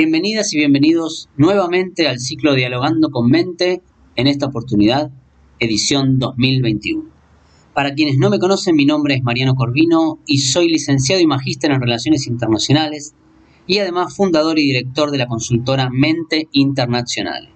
Bienvenidas y bienvenidos nuevamente al ciclo Dialogando con Mente, en esta oportunidad, edición 2021. Para quienes no me conocen, mi nombre es Mariano Corvino y soy licenciado y magíster en Relaciones Internacionales y además fundador y director de la consultora Mente Internacional.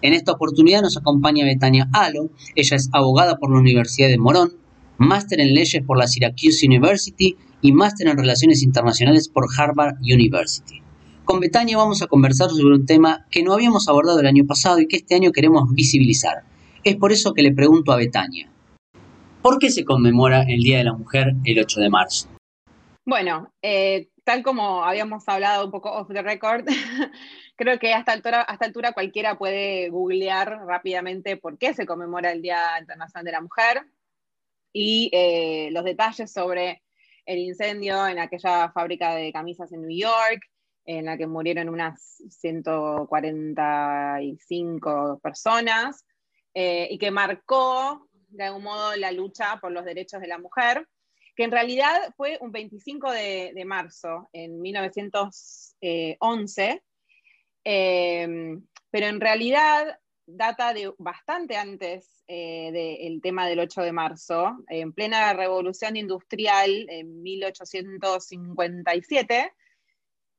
En esta oportunidad nos acompaña Betania Alo, ella es abogada por la Universidad de Morón, máster en leyes por la Syracuse University y máster en Relaciones Internacionales por Harvard University. Con Betania vamos a conversar sobre un tema que no habíamos abordado el año pasado y que este año queremos visibilizar. Es por eso que le pregunto a Betania, ¿por qué se conmemora el Día de la Mujer el 8 de marzo? Bueno, eh, tal como habíamos hablado un poco off the record, creo que hasta altura, hasta altura cualquiera puede googlear rápidamente por qué se conmemora el Día Internacional de la Mujer y eh, los detalles sobre el incendio en aquella fábrica de camisas en New York, en la que murieron unas 145 personas eh, y que marcó de algún modo la lucha por los derechos de la mujer, que en realidad fue un 25 de, marzo en 1911, eh, pero en realidad data de bastante antes eh, del tema del 8 de marzo, en plena revolución industrial en 1857,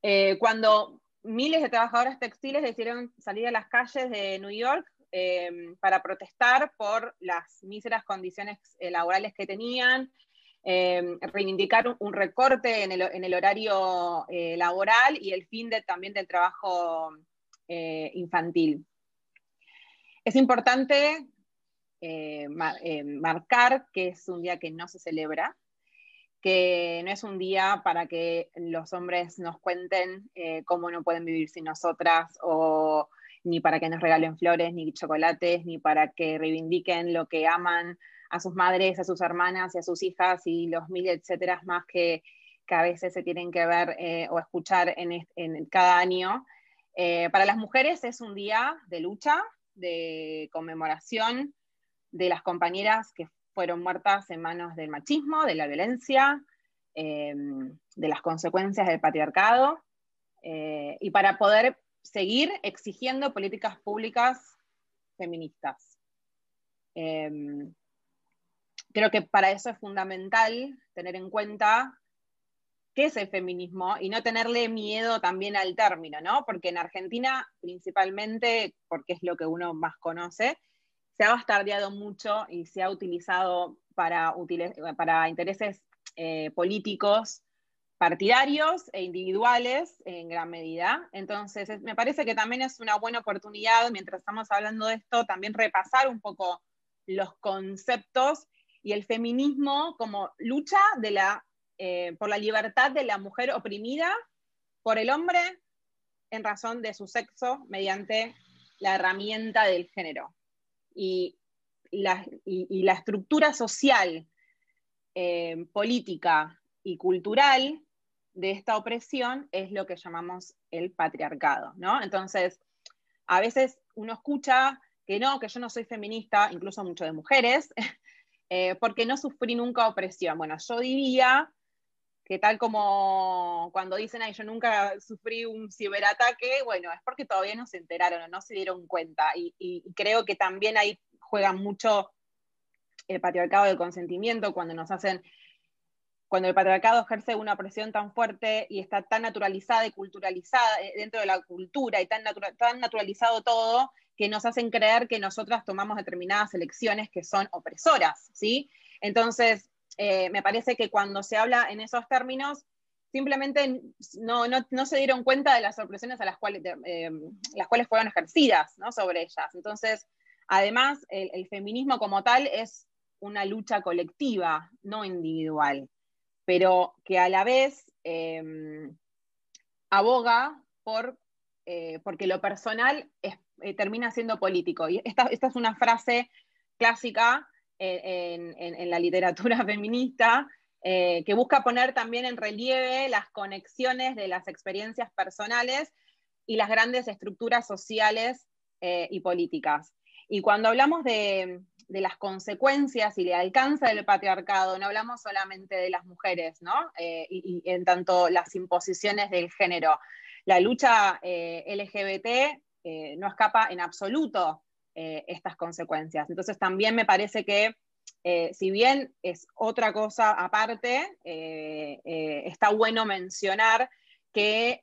eh, cuando miles de trabajadoras textiles decidieron salir a las calles de New York eh, para protestar por las míseras condiciones eh, laborales que tenían, reivindicar un, recorte en el, horario laboral y el fin también del trabajo infantil. Es importante marcar que es un día que no se celebra, que no es un día para que los hombres nos cuenten eh, cómo no pueden vivir sin nosotras, o ni para que nos regalen flores, ni chocolates, ni para que reivindiquen lo que aman a sus madres, a sus hermanas y a sus hijas y los mil etcétera más que, que a veces se tienen que ver eh, o escuchar en, cada año. Eh, para las mujeres es un día de lucha, de conmemoración de las compañeras que fueron muertas en manos del machismo, de la violencia, em, de las consecuencias del patriarcado, eh, y para poder seguir exigiendo políticas públicas feministas. Em, creo que para eso es fundamental tener en cuenta qué es el feminismo y no tenerle miedo también al término, ¿no? Porque en Argentina, principalmente, porque es lo que uno más conoce, se ha bastardeado mucho y se ha utilizado para, intereses eh, políticos partidarios e individuales en gran medida. Entonces, me parece que también es una buena oportunidad, mientras estamos hablando de esto, también repasar un poco los conceptos y el feminismo como lucha eh, por la libertad de la mujer oprimida por el hombre en razón de su sexo mediante la herramienta del género y la, estructura social, eh, política y cultural de esta opresión es lo que llamamos el patriarcado, ¿no? Entonces, a veces uno escucha que no, que yo no soy feminista, incluso mucho de mujeres, eh, porque no sufrí nunca opresión. Bueno, yo diría que tal como cuando dicen, ay, yo nunca sufrí un ciberataque, bueno, es porque todavía no se enteraron o no se dieron cuenta. Y, creo que también ahí juega mucho el patriarcado del consentimiento cuando nos hacen, cuando el patriarcado ejerce una presión tan fuerte y está tan naturalizada y culturalizada eh, dentro de la cultura y tan, tan naturalizado todo, que nos hacen creer que nosotras tomamos determinadas elecciones que son opresoras, ¿sí? Entonces, eh, me parece que cuando se habla en esos términos, simplemente no, se dieron cuenta de las opresiones a las cuales, eh, las cuales fueron ejercidas sobre ellas. Entonces, además, el, feminismo como tal es una lucha colectiva, no individual, pero que a la vez em, aboga por, eh, porque lo personal termina siendo político. Y esta, esta es una frase clásica en, la literatura feminista, eh, que busca poner también en relieve las conexiones de las experiencias personales y las grandes estructuras sociales eh, y políticas. Y cuando hablamos de, las consecuencias y el alcance del patriarcado, no hablamos solamente de las mujeres, ¿no? Eh, y, en tanto las imposiciones del género. la lucha LGBT no escapa en absoluto estas consecuencias. Entonces también me parece que si bien es otra cosa aparte, está bueno mencionar que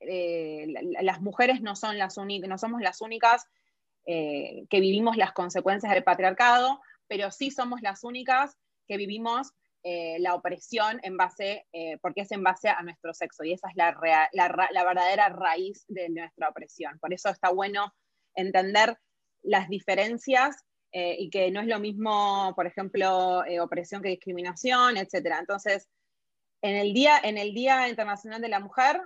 las mujeres no, son las no somos las únicas que vivimos las consecuencias del patriarcado, pero sí somos las únicas que vivimos eh, la opresión en base, eh, porque es en base a nuestro sexo, y esa es la, verdadera raíz de nuestra opresión. Por eso está bueno entender las diferencias eh, y que no es lo mismo, por ejemplo, opresión que discriminación, etc. Entonces, en el, día, en el Día Internacional de la Mujer,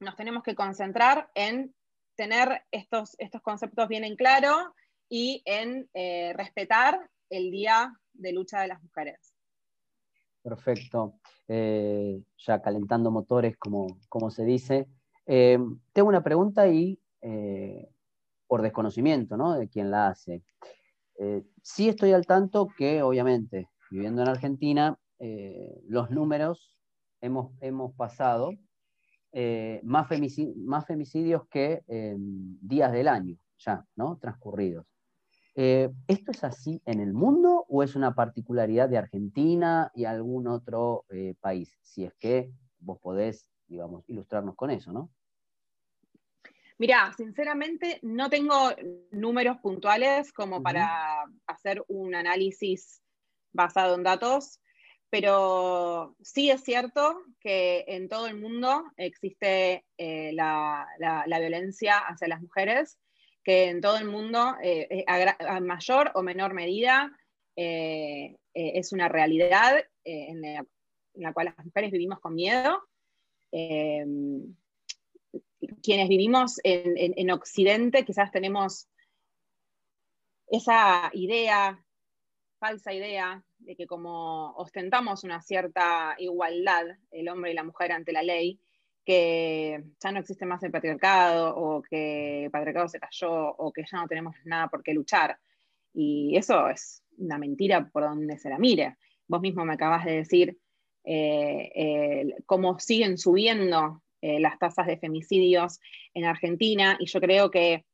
nos tenemos que concentrar en tener estos, estos conceptos bien en claro y en respetar el Día de Lucha de las Mujeres. Perfecto. Eh, ya calentando motores, como, como se dice. Eh, tengo una pregunta y eh, por desconocimiento ¿no? de quien la hace. sí estoy al tanto que, obviamente, viviendo en Argentina, los números hemos, hemos pasado más, más, femicidios que días del año ya, ¿no? Transcurridos. Eh, ¿Esto es así en el mundo o es una particularidad de Argentina y algún otro eh, país? Si es que vos podés, digamos, ilustrarnos con eso, ¿no? Mira, sinceramente no tengo números puntuales como para hacer un análisis basado en datos, pero sí es cierto que en todo el mundo existe eh, la, violencia hacia las mujeres que en todo el mundo, eh, eh, a, mayor o menor medida, eh, es una realidad en la, cual las mujeres vivimos con miedo. Quienes vivimos en, Occidente quizás tenemos esa idea, falsa idea, de que como ostentamos una cierta igualdad, el hombre y la mujer ante la ley, que ya no existe más el patriarcado o que el patriarcado se cayó o que ya no tenemos nada por qué luchar. Y eso es una mentira por donde se la mire. Vos mismo me acabas de decir eh, cómo siguen subiendo eh, las tasas de femicidios en Argentina y yo creo que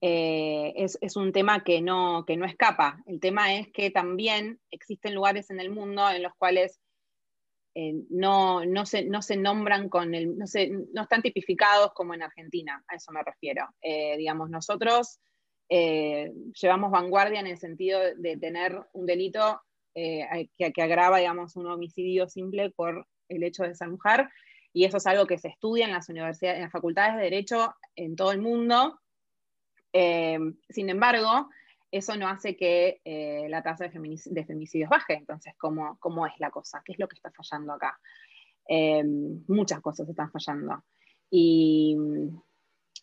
eh, es, es, un tema que no, que no escapa. El tema es que también existen lugares en el mundo en los cuales eh, no, no, se, no se nombran con el, no, no están tipificados como en Argentina, a eso me refiero. Digamos, nosotros llevamos vanguardia en el sentido de tener un delito que, que, agrava, digamos, un homicidio simple por el hecho de ser mujer, y eso es algo que se estudia en las universidades, en las facultades de Derecho en todo el mundo. sin embargo, eso no hace que eh, la tasa de, femicidios baje. Entonces, ¿cómo, ¿cómo, es la cosa? ¿Qué es lo que está fallando acá? Eh, muchas cosas están fallando. Y mm,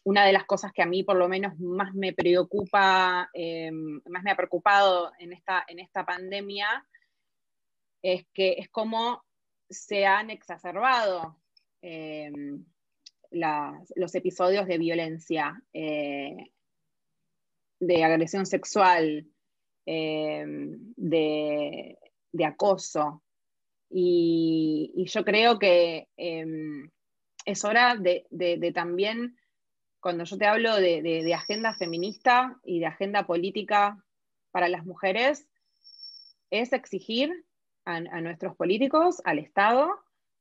una de las cosas que a mí por lo menos más me preocupa, eh, más me ha preocupado en esta, en esta pandemia, es que es cómo se han exacerbado los episodios de violencia de agresión sexual, eh, de, acoso. Y, yo creo que em, es hora de, también, cuando yo te hablo de, agenda feminista y de agenda política para las mujeres, es exigir a, nuestros políticos, al Estado,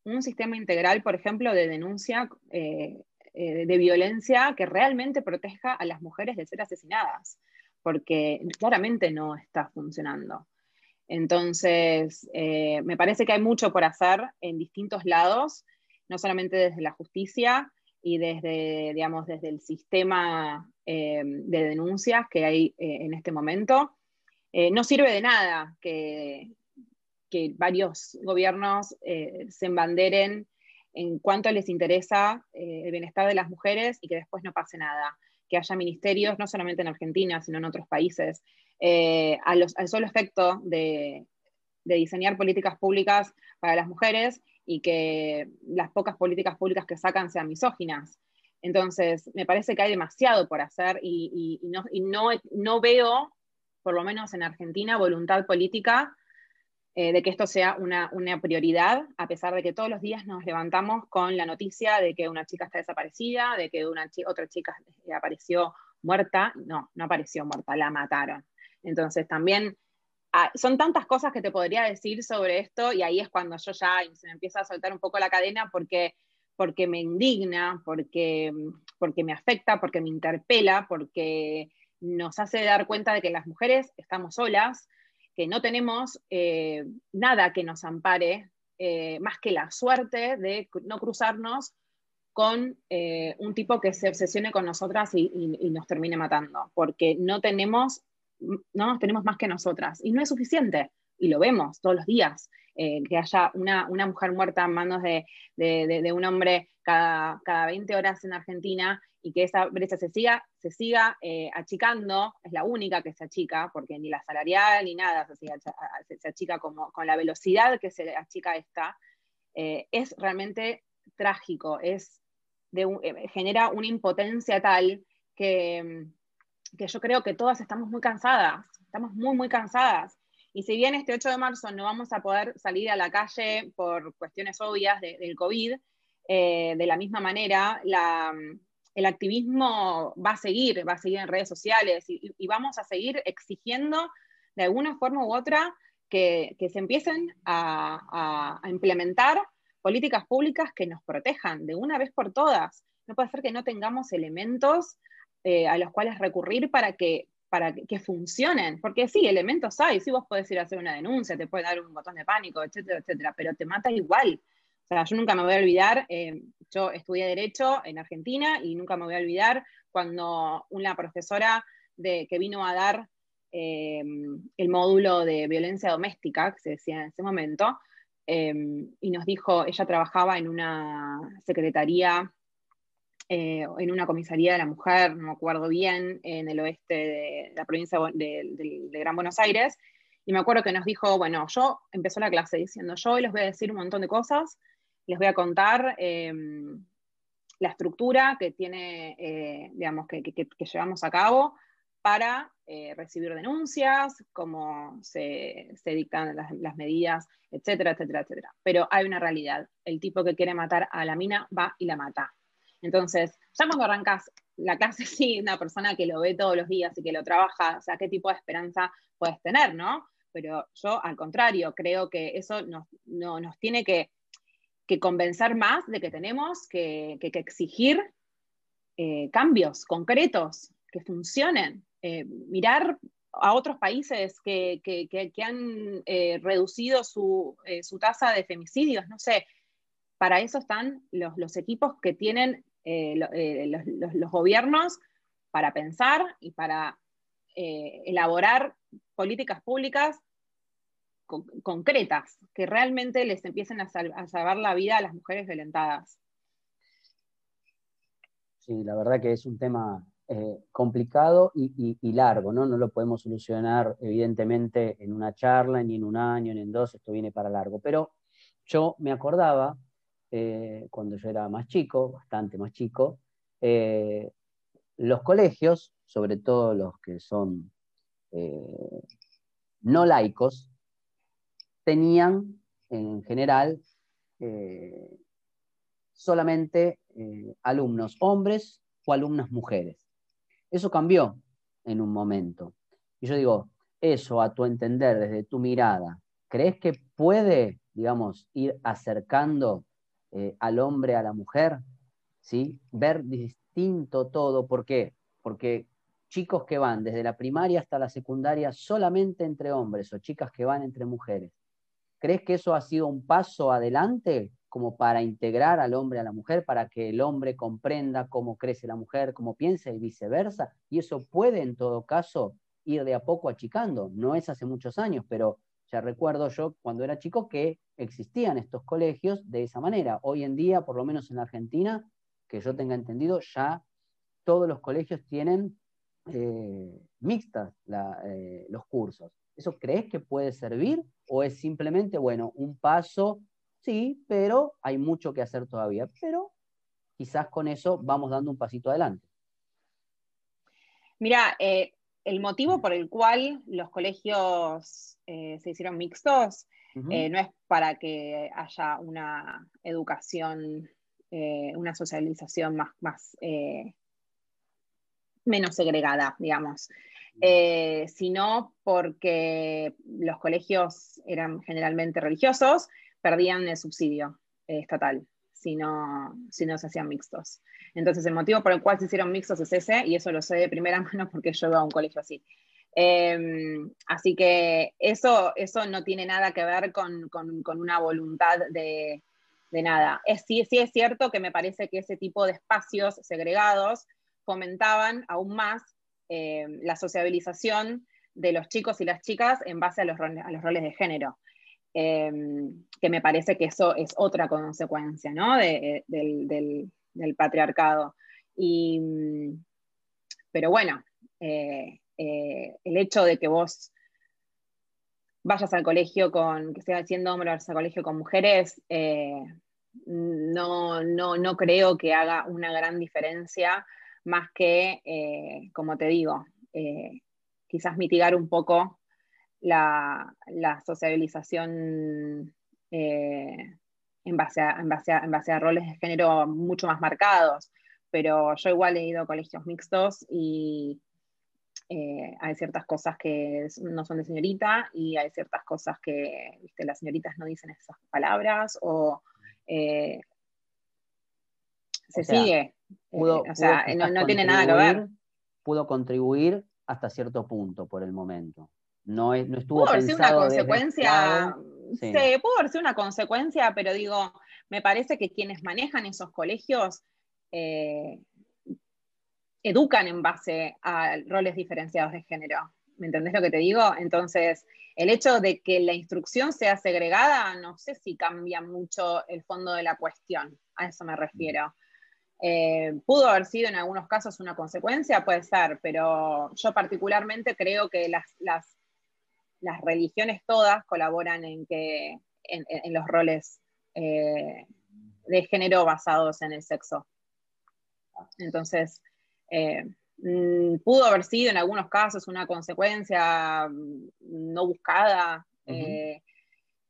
un sistema integral, por ejemplo, de denuncia eh, eh, de violencia que realmente proteja a las mujeres de ser asesinadas, porque claramente no está funcionando. Entonces, eh, me parece que hay mucho por hacer en distintos lados, no solamente desde la justicia y desde, digamos, desde el sistema de denuncias que hay en este momento. no sirve de nada que, que varios gobiernos se embanderen en cuanto les interesa eh, el bienestar de las mujeres y que después no pase nada, que haya ministerios, no solamente en Argentina, sino en otros países, eh, al solo efecto de, diseñar políticas públicas para las mujeres y que las pocas políticas públicas que sacan sean misóginas. Entonces, me parece que hay demasiado por hacer y, no veo, por lo menos en Argentina, voluntad política eh, de que esto sea una, prioridad, a pesar de que todos los días nos levantamos con la noticia de que una chica está desaparecida, de que una otra chica apareció muerta. No, no apareció muerta, la mataron. Entonces también ah, son tantas cosas que te podría decir sobre esto y ahí es cuando yo ya se me empieza a soltar un poco la cadena porque, porque me indigna, porque, porque me afecta, porque me interpela, porque nos hace dar cuenta de que las mujeres estamos solas, que no tenemos eh, nada que nos ampare eh, más que la suerte de no cruzarnos con eh, un tipo que se obsesione con nosotras y, nos termine matando, porque no tenemos, no nos tenemos más que nosotras y no es suficiente, y lo vemos todos los días, que haya una, mujer muerta en manos de, de un hombre cada, cada 20 horas en Argentina y que esa brecha se siga, se siga eh, achicando, es la única que se achica, porque ni la salarial ni nada se, achica como, con la velocidad que se achica esta, eh, es realmente trágico, es de eh, genera una impotencia tal que, que yo creo que todas estamos muy cansadas, estamos muy, muy cansadas. Y si bien este 8 de marzo no vamos a poder salir a la calle por cuestiones obvias del COVID, de la misma manera, la, el activismo va a seguir, va a seguir en redes sociales y, vamos a seguir exigiendo de alguna forma u otra que, se empiecen a, implementar políticas públicas que nos protejan de una vez por todas. No puede ser que no tengamos elementos eh, a los cuales recurrir para que, para que, funcionen, porque sí, elementos hay, sí vos podés ir a hacer una denuncia, te puede dar un botón de pánico, etcétera, etcétera, pero te mata igual. O sea, yo nunca me voy a olvidar, eh, yo estudié Derecho en Argentina y nunca me voy a olvidar cuando una profesora que vino a dar eh, el módulo de violencia doméstica, que se decía en ese momento, eh, y nos dijo, ella trabajaba en una secretaría, en una comisaría de la mujer, no me acuerdo bien, en el oeste de la provincia de Gran Buenos Aires, y me acuerdo que nos dijo, bueno, yo empezó la clase diciendo, yo hoy les voy a decir un montón de cosas, les voy a contar em, la estructura que tiene, eh, digamos, que, llevamos a cabo para eh, recibir denuncias, cómo se, dictan las, medidas, etcétera, etcétera, etcétera. Pero hay una realidad. El tipo que quiere matar a la mina va y la mata. Entonces, ya cuando arrancas la clase, sí, una persona que lo ve todos los días y que lo trabaja, o sea, qué tipo de esperanza puedes tener, ¿no? Pero yo, al contrario, creo que eso nos, nos tiene que que convencer más de que tenemos que, exigir eh, cambios concretos que funcionen. Eh, mirar a otros países que, han eh, reducido su, tasa de femicidios, no sé, para eso están los, equipos que tienen los, gobiernos para pensar y para elaborar políticas públicas concretas, que realmente les empiecen a, salvar la vida a las mujeres violentadas. Sí, la verdad que es un tema eh, complicado y, largo, ¿no? No lo podemos solucionar evidentemente en una charla, ni en un año, ni en dos, esto viene para largo. Pero yo me acordaba, eh, cuando yo era más chico, bastante más chico, eh, los colegios, sobre todo los que son no laicos, tenían en general eh, solamente eh, alumnos hombres o alumnas mujeres. Eso cambió en un momento. Y yo digo, eso a tu entender, desde tu mirada, ¿crees que puede, digamos, ir acercando eh, al hombre a la mujer? ¿Sí? Ver distinto todo. ¿Por qué? Porque chicos que van desde la primaria hasta la secundaria solamente entre hombres o chicas que van entre mujeres ¿Crees que eso ha sido un paso adelante como para integrar al hombre a la mujer, para que el hombre comprenda cómo crece la mujer, cómo piensa y viceversa? Y eso puede en todo caso ir de a poco achicando. No es hace muchos años, pero ya recuerdo yo cuando era chico que existían estos colegios de esa manera. Hoy en día, por lo menos en Argentina, que yo tenga entendido, ya todos los colegios tienen eh, mixtas eh, los cursos. ¿Eso crees que puede servir o es simplemente, bueno, un paso? Sí, pero hay mucho que hacer todavía. Pero quizás con eso vamos dando un pasito adelante. Mira, eh, el motivo por el cual los colegios eh, se hicieron mixtos Eh, no es para que haya una educación, una socialización más, más menos segregada, digamos, sino porque los colegios eran generalmente religiosos, perdían el subsidio estatal si no, si no se hacían mixtos. Entonces, el motivo por el cual se hicieron mixtos es ese, y eso lo sé de primera mano porque yo iba a un colegio así. Em, así que eso, eso no tiene nada que ver con, una voluntad de, nada. Es, sí, sí es cierto que me parece que ese tipo de espacios segregados fomentaban aún más em, la sociabilización de los chicos y las chicas en base a los, roles de género. Em, que me parece que eso es otra consecuencia ¿no? de, del, patriarcado. Y, pero bueno, eh, eh, el hecho de que vos vayas al colegio con, que sea siendo hombre, vayas al colegio con mujeres, eh, no, no, no, creo que haga una gran diferencia, más que, como te digo, quizás mitigar un poco la, sociabilización eh, en, base a, en, base en base a roles de género mucho más marcados. Pero yo igual he ido a colegios mixtos y eh, hay ciertas cosas que no son de señorita y hay ciertas cosas que las señoritas no dicen esas palabras o eh, se sigue. o sea, no, tiene nada que ver. Pudo contribuir hasta cierto punto por el momento. No, no estuvo pudo sido una consecuencia, sí. pudo haber sido una consecuencia, pero digo, me parece que quienes manejan esos colegios eh, educan en base a roles diferenciados de género. ¿Me entendés lo que te digo? Entonces, el hecho de que la instrucción sea segregada, no sé si cambia mucho el fondo de la cuestión, a eso me refiero. Eh, pudo haber sido en algunos casos una consecuencia, puede ser, pero yo particularmente creo que las, las las religiones todas colaboran en, que, en, los roles eh, de género basados en el sexo. Entonces, eh, mm, pudo haber sido en algunos casos una consecuencia mm, no buscada,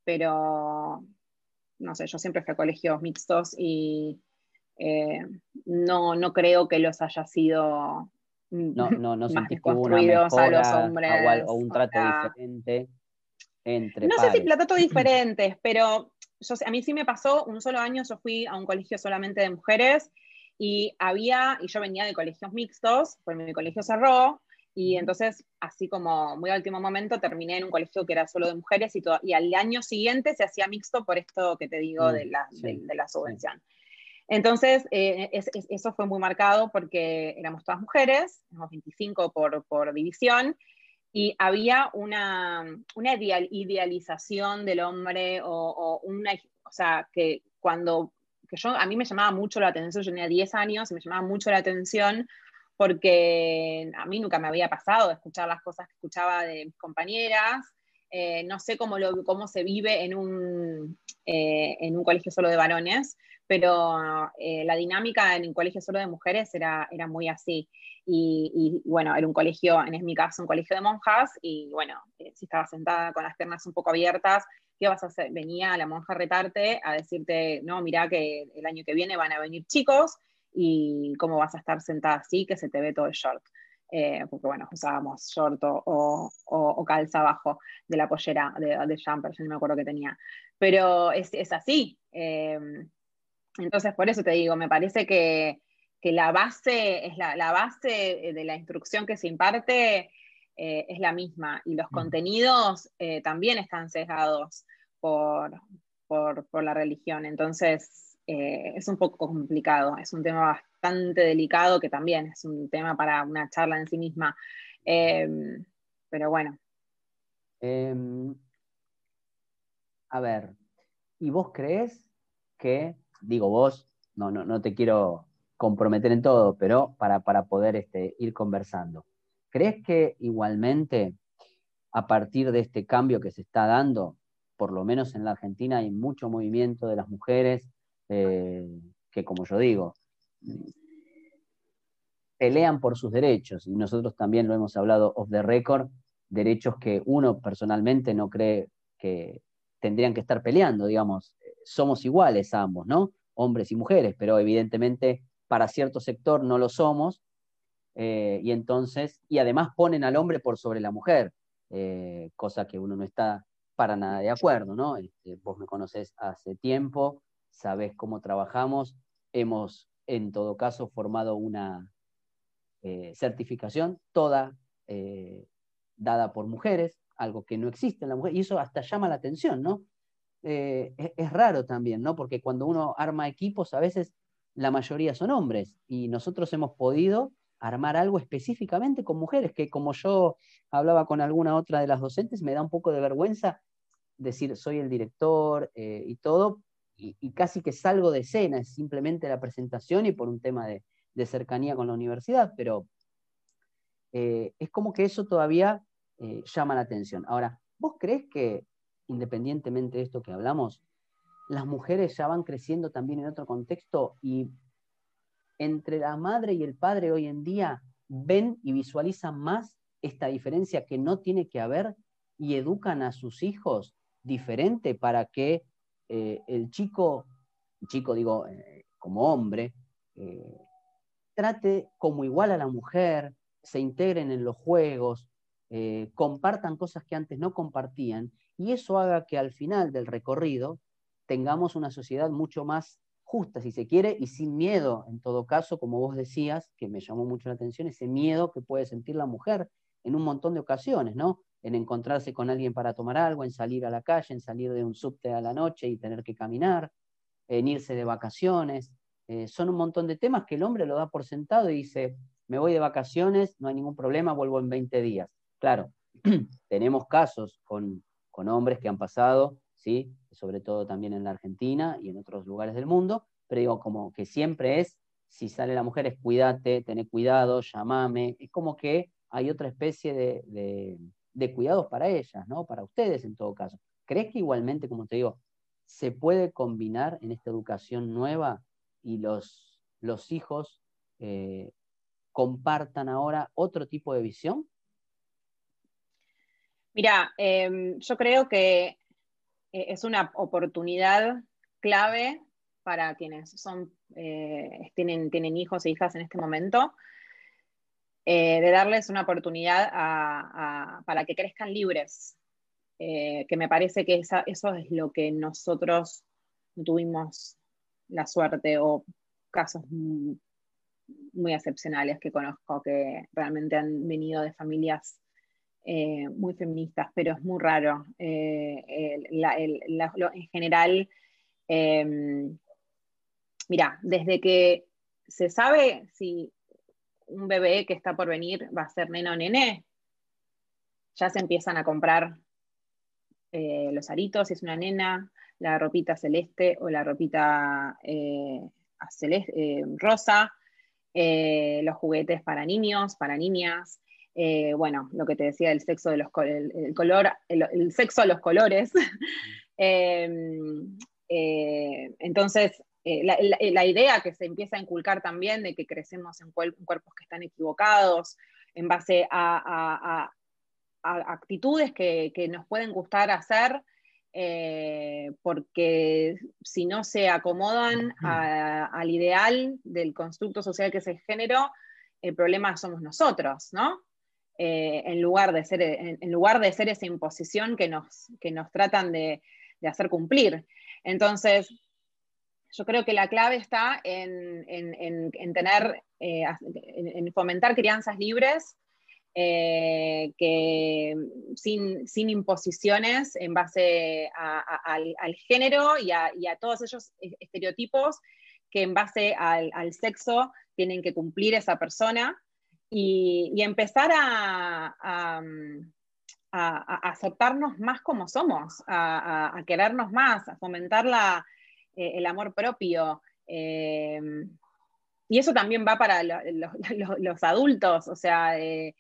pero no sé, yo siempre fui a colegios mixtos y no, no creo que los haya sido no, no, no una mejora, a los hombres, o, un trato diferente entre No sé si trato diferentes, pero yo, a mí sí me pasó, un solo año yo fui a un colegio solamente de mujeres y había, y yo venía de colegios mixtos, pues mi colegio cerró, y entonces, así como muy al último momento, terminé en un colegio que era solo de mujeres y, todo, y al año siguiente se hacía mixto por esto que te digo mm, de, la, de, la subvención. Entonces, eh, eso fue muy marcado porque éramos todas mujeres, éramos 25 por, división, y había una, idealización del hombre o, una, o sea, que cuando, que yo, a mí me llamaba mucho la atención, yo tenía 10 años y me llamaba mucho la atención porque a mí nunca me había pasado de escuchar las cosas que escuchaba de mis compañeras, eh, no sé cómo, cómo se vive en un, eh, en un colegio solo de varones, pero eh, la dinámica en un colegio solo de mujeres era, era muy así. Y, bueno, era un colegio, en mi caso, un colegio de monjas, y bueno, eh, si estabas sentada con las piernas un poco abiertas, ¿qué vas a hacer? Venía la monja a retarte, a decirte, no, mira que el año que viene van a venir chicos, y cómo vas a estar sentada así, que se te ve todo el short. Eh, porque bueno, usábamos short o, o, calza abajo de la pollera de, de jumper, yo no me acuerdo que tenía. Pero es, es así. Entonces, por eso te digo, me parece que, la base, es la, base de la instrucción que se imparte eh, es la misma y los contenidos eh, también están sesgados por, la religión. Entonces, eh, es un poco complicado, es un tema bastante delicado que también es un tema para una charla en sí misma. Em, pero bueno. Em, a ver, ¿y vos crees que digo vos, no, no, no te quiero comprometer en todo, pero para, poder este, ir conversando. ¿Crees que igualmente a partir de este cambio que se está dando, por lo menos en la Argentina hay mucho movimiento de las mujeres eh, que, como yo digo, pelean por sus derechos, y nosotros también lo hemos hablado off the record, derechos que uno personalmente no cree que tendrían que estar peleando, digamos, somos iguales ambos, ¿no? Hombres y mujeres, pero evidentemente para cierto sector no lo somos, eh, y entonces, y además ponen al hombre por sobre la mujer, eh, cosa que uno no está para nada de acuerdo, ¿no? Este, vos me conoces hace tiempo, sabés cómo trabajamos, hemos en todo caso formado una eh, certificación toda dada por mujeres, algo que no existe en la mujer, y eso hasta llama la atención, ¿no? Es, es, raro también, ¿no? Porque cuando uno arma equipos, a veces la mayoría son hombres, y nosotros hemos podido armar algo específicamente con mujeres, que como yo hablaba con alguna otra de las docentes, me da un poco de vergüenza decir soy el director eh, y todo, y, casi que salgo de escena, es simplemente la presentación y por un tema de, cercanía con la universidad, pero eh, es como que eso todavía eh, llama la atención. Ahora, ¿vos crees que, independientemente de esto que hablamos, las mujeres ya van creciendo también en otro contexto y entre la madre y el padre hoy en día ven y visualizan más esta diferencia que no tiene que haber y educan a sus hijos diferente para que eh, el chico, chico digo, eh, como hombre, eh, trate como igual a la mujer, se integren en los juegos, compartan cosas que antes no compartían, y eso haga que al final del recorrido tengamos una sociedad mucho más justa, si se quiere, y sin miedo, en todo caso, como vos decías, que me llamó mucho la atención, ese miedo que puede sentir la mujer en un montón de ocasiones, ¿no? En encontrarse con alguien para tomar algo, en salir a la calle, en salir de un subte a la noche y tener que caminar, en irse de vacaciones. Eh, son un montón de temas que el hombre lo da por sentado y dice, me voy de vacaciones, no hay ningún problema, vuelvo en 20 días. Claro, tenemos casos con, con hombres que han pasado ¿sí? sobre todo también en la Argentina y en otros lugares del mundo, pero digo, como que siempre es, si sale la mujer es cuídate, tené cuidado, llamame, es como que hay otra especie de, de, cuidados para ellas, ¿no? Para ustedes en todo caso. ¿Crees que igualmente, como te digo, se puede combinar en esta educación nueva y los, los hijos eh, compartan ahora otro tipo de visión? Mira, em, yo creo que eh, es una oportunidad clave para quienes son, eh, tienen, tienen, hijos e hijas en este momento, eh, de darles una oportunidad para que crezcan libres, que me parece que eso es lo que nosotros tuvimos la suerte o casos muy excepcionales que conozco que realmente han venido de familias eh, muy feministas, pero es muy raro. Eh, en general, em, mira, desde que se sabe si un bebé que está por venir va a ser nena o nené, ya se empiezan a comprar eh, los aritos, si es una nena, la ropita celeste o la ropita celeste, rosa, los juguetes para niños, para niñas, eh, bueno, lo que te decía del sexo de los el, color, el, sexo a los colores. Em, eh, entonces, eh, la, idea que se empieza a inculcar también de que crecemos en, cuerpos que están equivocados, en base a, actitudes que, nos pueden gustar hacer, porque si no se acomodan al ideal del constructo social que es el género, el problema somos nosotros, ¿no? Eh, en, lugar de ser, en, lugar de esa imposición que nos, que nos tratan de, hacer cumplir. Entonces, yo creo que la clave está en, tener, eh, en, fomentar crianzas libres, eh, que sin, imposiciones en base al, género y a, todos esos estereotipos que en base al, sexo tienen que cumplir esa persona y, empezar a, aceptarnos más como somos, a, querernos más, a fomentar eh, el amor propio. Eh, y eso también va para los adultos, o sea, eh,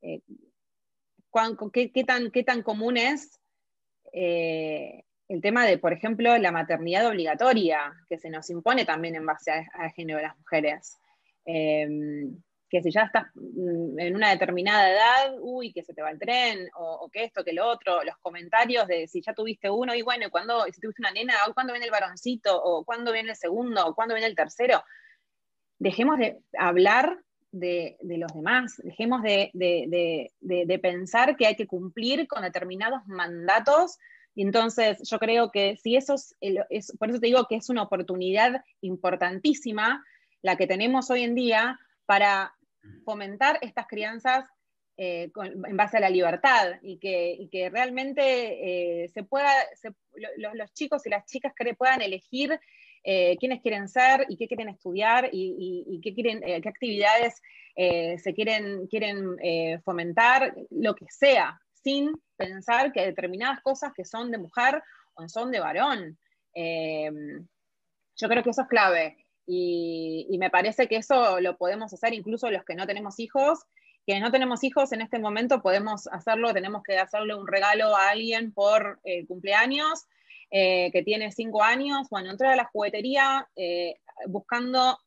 ¿qué, tan, ¿qué, tan, común es el tema de, por ejemplo, la maternidad obligatoria, que se nos impone también en base al género de las mujeres? Que si ya estás mm, en una determinada edad, uy, que se te va el tren, o, que esto, que lo otro, los comentarios de si ya tuviste uno, y bueno, cuando si tuviste una nena, o cuándo viene el varoncito, o cuándo viene el segundo, o cuándo viene el tercero. Dejemos de hablar de, los demás, dejemos de, de, pensar que hay que cumplir con determinados mandatos. Y entonces yo creo que si eso es, por eso te digo que es una oportunidad importantísima la que tenemos hoy en día para fomentar estas crianzas eh, en base a la libertad y que, que realmente eh, se pueda, los, chicos y las chicas que puedan elegir eh, quiénes quieren ser y qué quieren estudiar y, qué, quieren, qué actividades se quieren, quieren fomentar, lo que sea, sin pensar que determinadas cosas que son de mujer o son de varón. yo creo que eso es clave. Y, me parece que eso lo podemos hacer incluso los que no tenemos hijos. Que no tenemos hijos en este momento podemos hacerlo, tenemos que hacerle un regalo a alguien por eh, cumpleaños eh, que tiene cinco años. Bueno, entrar a la juguetería eh, buscando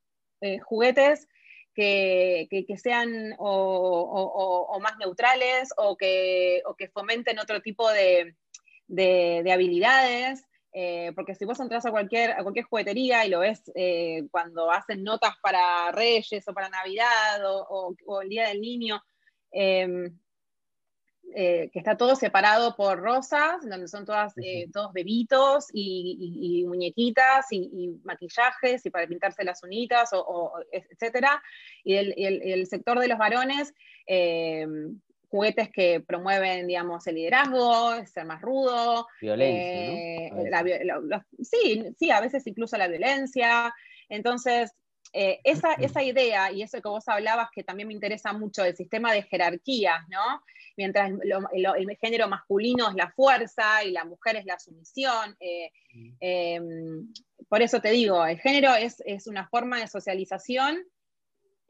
juguetes que, sean o, más neutrales o que, que, fomenten otro tipo de, de habilidades. Eh, porque si vos entras a cualquier, a cualquier juguetería y lo ves eh, cuando hacen notas para Reyes o para Navidad o, el Día del Niño, em, eh, que está todo separado por rosas, donde son todas, todos bebitos y, muñequitas y, maquillajes y para pintarse las unitas, o, etcétera. Y el, el, sector de los varones em, juguetes que promueven, digamos, el liderazgo, ser más rudo. Violencia, ¿no? Eh, sí, sí, a veces incluso la violencia. Entonces, eh, esa, esa, idea y eso que vos hablabas que también me interesa mucho, el sistema de jerarquías, ¿no? Mientras el género masculino es la fuerza y la mujer es la sumisión. Eh, em, por eso te digo, el género es, es una forma de socialización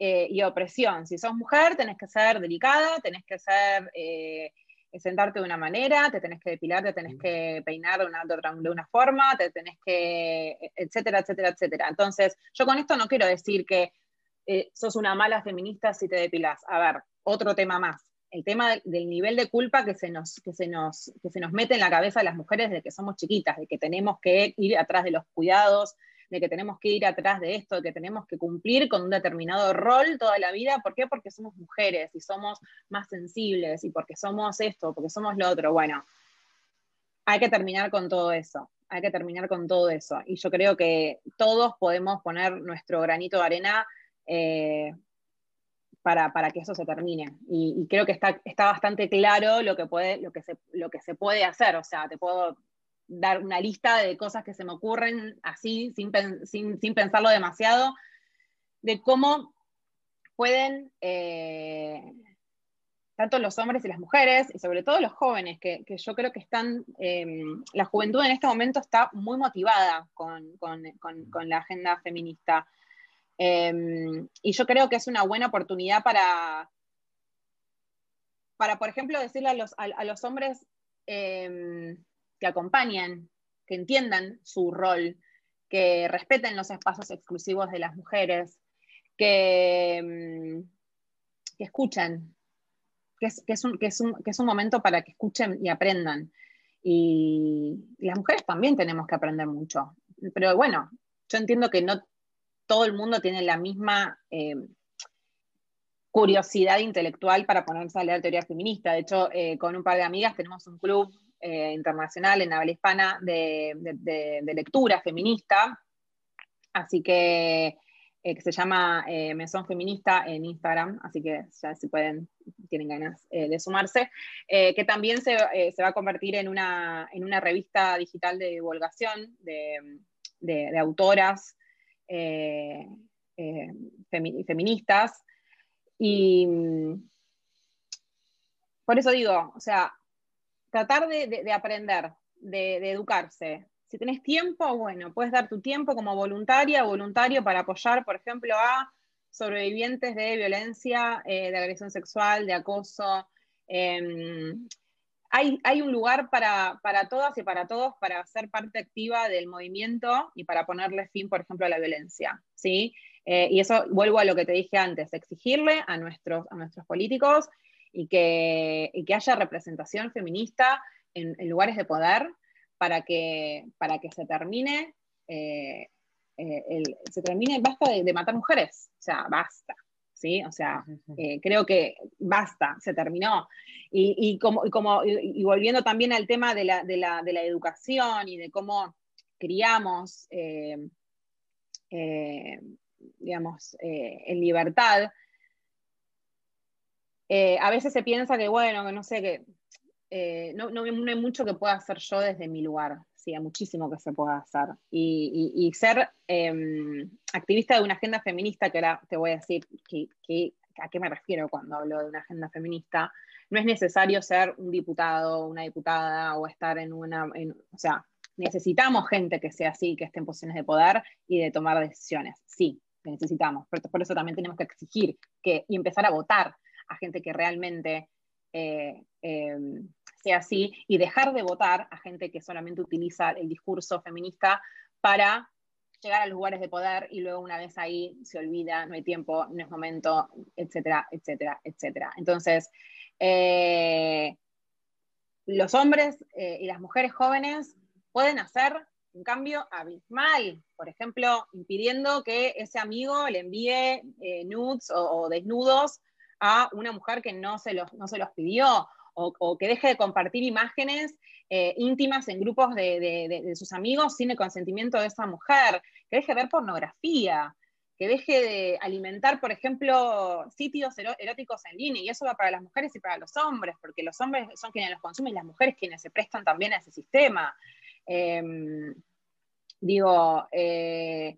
eh, y opresión. Si sos mujer, tenés que ser delicada, tenés que ser, eh, sentarte de una manera, te tenés que depilar, te tenés que peinar de una, de una forma, te tenés que, etcétera, etcétera, etcétera. Entonces, yo con esto no quiero decir que eh, sos una mala feminista si te depilás. A ver, otro tema más. El tema del, nivel de culpa que se, nos, que, se nos, que se nos mete en la cabeza a las mujeres desde que somos chiquitas, de que tenemos que ir atrás de los cuidados, de que tenemos que ir atrás de esto, de que tenemos que cumplir con un determinado rol toda la vida. ¿Por qué? Porque somos mujeres y somos más sensibles y porque somos esto, porque somos lo otro. Bueno, hay que terminar con todo eso, hay que terminar con todo eso. Y yo creo que todos podemos poner nuestro granito de arena eh, para, que eso se termine. Y, creo que está, está bastante claro lo que, puede, lo, que se, lo que se puede hacer. O sea, te puedo dar una lista de cosas que se me ocurren así, sin, pensarlo demasiado, de cómo pueden, eh, tanto los hombres y las mujeres, y sobre todo los jóvenes, que, yo creo que están, em, la juventud en este momento está muy motivada con, la agenda feminista. Em, y yo creo que es una buena oportunidad para, para por ejemplo, decirle a los, a los hombres, em, que acompañen, que entiendan su rol, que respeten los espacios exclusivos de las mujeres, que, mm, que escuchen, que es, un, momento para que escuchen y aprendan. Y, las mujeres también tenemos que aprender mucho. Pero bueno, yo entiendo que no todo el mundo tiene la misma eh, curiosidad intelectual para ponerse a leer teoría feminista. De hecho, eh, con un par de amigas tenemos un club eh, internacional en habla hispana de, lectura feminista, así que, eh, que se llama eh, Mesón Feminista en Instagram, así que ya si pueden, tienen ganas de sumarse, que también se, va a convertir en una, en una revista digital de divulgación de, autoras feministas. Y mm, por eso digo, o sea, tratar de, aprender, de, educarse. Si tenés tiempo, bueno, puedes dar tu tiempo como voluntaria o voluntario para apoyar, por ejemplo, a sobrevivientes de violencia, eh, de agresión sexual, de acoso. Em, hay, un lugar para, todas y para todos para ser parte activa del movimiento y para ponerle fin, por ejemplo, a la violencia. ¿sí? y eso, vuelvo a lo que te dije antes, exigirle a nuestros, a nuestros políticos y que, que haya representación feminista en, lugares de poder para que, para que se termine, eh, eh, se termine, basta de, matar mujeres, o sea, basta. ¿Sí? O sea, eh, creo que basta, se terminó. Y, como, como, y volviendo también al tema de la, de la, de la educación y de cómo criamos, digamos, en libertad, eh, a veces se piensa que, bueno, que no sé, que eh, no, no, hay mucho que pueda hacer yo desde mi lugar. Sí, hay muchísimo que se pueda hacer. Y, ser em, activista de una agenda feminista, que ahora te voy a decir que, a qué me refiero cuando hablo de una agenda feminista, no es necesario ser un diputado, una diputada o estar en una... o sea, necesitamos gente que sea así, que esté en posiciones de poder y de tomar decisiones. Sí, necesitamos. Pero por eso también tenemos que exigir que, y empezar a votar a gente que realmente eh, eh, sea así y dejar de votar a gente que solamente utiliza el discurso feminista para llegar a los lugares de poder y luego una vez ahí se olvida, no hay tiempo, no es momento, etcétera, etcétera, etcétera. Entonces, eh, los hombres y las mujeres jóvenes pueden hacer un cambio abismal, por ejemplo, impidiendo que ese amigo le envíe nudes o desnudos a una mujer que no se los, no se los pidió, o, que deje de compartir imágenes eh, íntimas en grupos de, sus amigos sin el consentimiento de esa mujer, que deje de ver pornografía, que deje de alimentar, por ejemplo, sitios eróticos en línea, y eso va para las mujeres y para los hombres, porque los hombres son quienes los consumen y las mujeres quienes se prestan también a ese sistema. Em, digo, eh,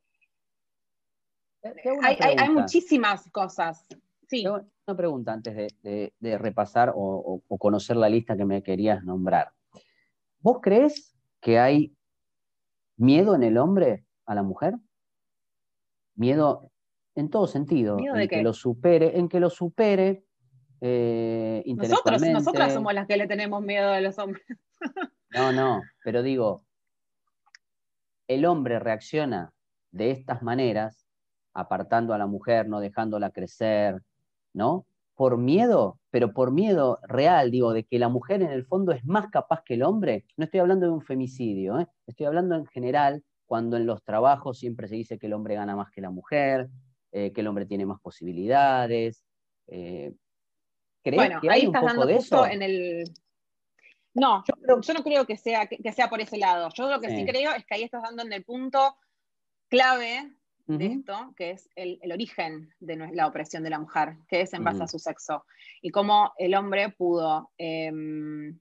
hay, muchísimas cosas. Sí. Una pregunta antes de, repasar o, conocer la lista que me querías nombrar. ¿Vos crees que hay miedo en el hombre a la mujer? Miedo en todo sentido, en que lo supere, en que lo supere eh, Nosotros, nosotras somos las que le tenemos miedo a los hombres. no, no, pero digo, el hombre reacciona de estas maneras, apartando a la mujer, no dejándola crecer, ¿no? Por miedo, pero por miedo real, digo, de que la mujer en el fondo es más capaz que el hombre. No estoy hablando de un femicidio, ¿eh? estoy hablando en general, cuando en los trabajos siempre se dice que el hombre gana más que la mujer, eh, que el hombre tiene más posibilidades. Eh, bueno, que ahí estás dando justo en el... No, yo, no creo que sea, que, sea por ese lado. Yo lo que sí creo es que ahí estás dando en el punto clave de esto, que es el, origen de la opresión de la mujer, que es en base a su sexo, y cómo el hombre pudo, em,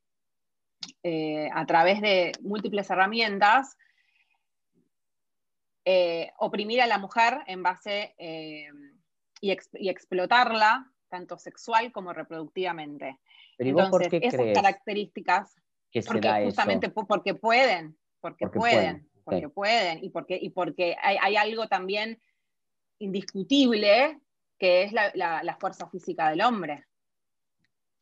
eh, a través de múltiples herramientas, eh, oprimir a la mujer en base em, y, explotarla, tanto sexual como reproductivamente. Entonces, esas características, porque, justamente porque pueden, porque, pueden porque pueden y porque, y porque hay, algo también indiscutible que es la, fuerza física del hombre.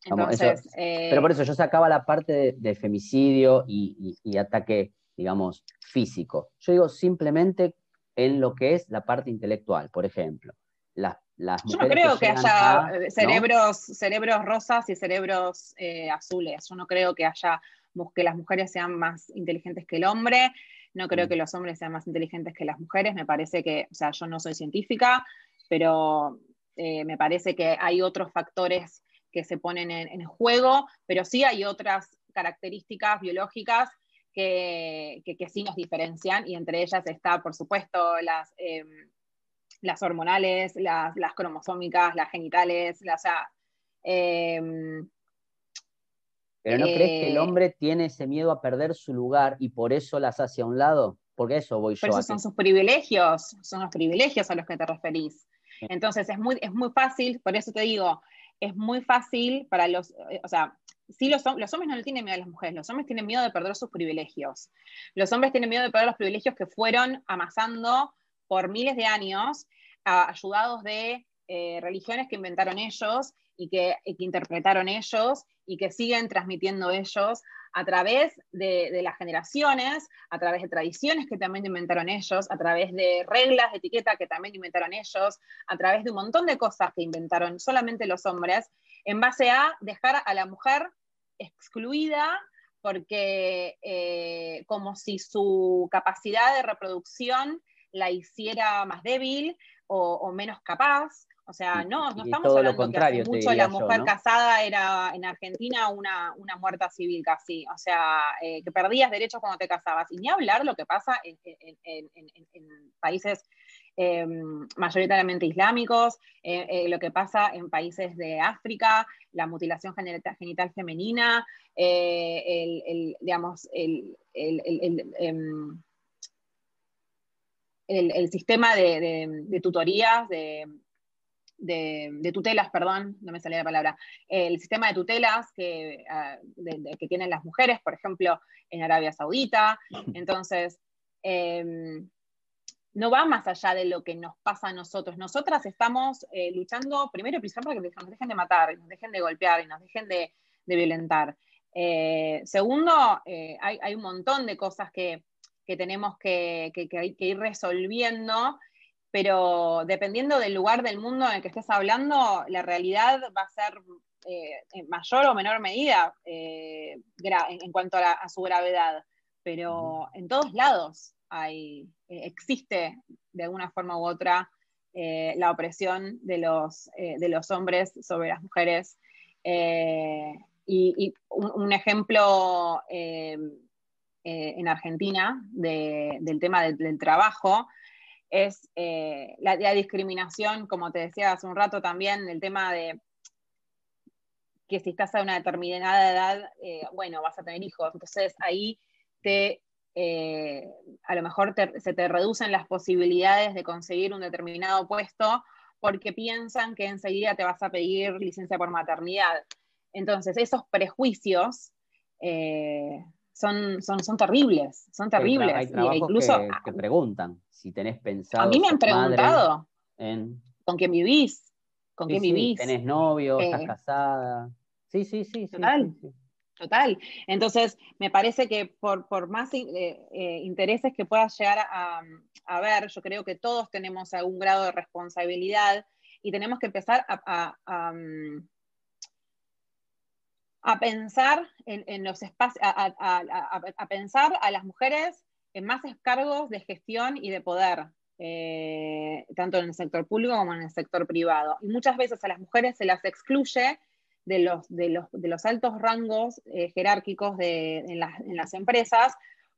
Entonces, eh, pero por eso yo sacaba la parte de, femicidio y, ataque, digamos, físico. Yo digo simplemente en lo que es la parte intelectual, por ejemplo. Las, las yo no creo que, haya eh, cerebros, cerebros rosas y cerebros eh, azules. Yo no creo que haya que las mujeres sean más inteligentes que el hombre. No creo mm. que los hombres sean más inteligentes que las mujeres, me parece que, o sea, yo no soy científica, pero eh, me parece que hay otros factores que se ponen en, juego, pero sí hay otras características biológicas que, sí nos diferencian y entre ellas está, por supuesto, las, em, las hormonales, las, cromosómicas, las genitales, las, em, pero ¿no crees que el eh, hombre tiene ese miedo a perder su lugar y por eso las hace a un lado? Porque eso voy yo. Por eso son sus privilegios, son los privilegios a los que te referís. Entonces es muy, es muy fácil, por eso te digo, es muy fácil para los, eh, o sea, sí los, los hombres no le tienen miedo a las mujeres, los hombres tienen miedo de perder sus privilegios. Los hombres tienen miedo de perder los privilegios que fueron amasando por miles de años, ayudados de eh, religiones que inventaron ellos y que, interpretaron ellos y que siguen transmitiendo ellos a través de, las generaciones, a través de tradiciones que también inventaron ellos, a través de reglas de etiqueta que también inventaron ellos, a través de un montón de cosas que inventaron solamente los hombres, en base a dejar a la mujer excluida porque eh, como si su capacidad de reproducción la hiciera más débil o menos capaz, o sea, no, no estamos hablando que hace mucho la mujer casada era en Argentina una, muerta civil casi. O sea, eh, que perdías derechos cuando te casabas. Y ni hablar lo que pasa en, países em, mayoritariamente islámicos, eh, eh, lo que pasa en países de África, la mutilación genital, femenina, el, digamos, el, em, sistema de tutorías, de de, tutelas, perdón, no me salía la palabra, el sistema de tutelas que, ah, que tienen las mujeres, por ejemplo, en Arabia Saudita. Entonces, em, no va más allá de lo que nos pasa a nosotros. Nosotras estamos eh, luchando, primero y principalmente para que nos dejen de matar, nos dejen de golpear y nos dejen de, violentar. Eh, segundo, eh, hay, un montón de cosas que, tenemos que, que, ir resolviendo pero dependiendo del lugar del mundo en el que estés hablando, la realidad va a ser eh, en mayor o menor medida eh, en cuanto a, su gravedad. Pero en todos lados hay, eh, existe de alguna forma u otra la opresión de los, de los hombres sobre las mujeres. y, un, ejemplo en Argentina del tema del trabajo es eh, la, discriminación, como te decía hace un rato también, el tema de que si estás a una determinada edad, eh, bueno, vas a tener hijos. Entonces ahí te, eh, a lo mejor se te reducen las posibilidades de conseguir un determinado puesto porque piensan que enseguida te vas a pedir licencia por maternidad. Entonces, esos prejuicios son, son, son terribles, son terribles. Hay, incluso, que, preguntan si tenés pensado. A mí me han preguntado con quién vivís, con quién vivís. ¿Tenés novio? ¿Estás eh, casada? Sí, sí, sí. Total. Total. Entonces, me parece que por, por más eh, eh, intereses que puedas llegar a, a, ver, yo creo que todos tenemos algún grado de responsabilidad y tenemos que empezar a, a mm, a pensar en, los espacios, a, pensar a las mujeres en más cargos de gestión y de poder, eh, tanto en el sector público como en el sector privado. Y muchas veces a las mujeres se las excluye de los, de los, altos rangos eh, jerárquicos en, las, empresas,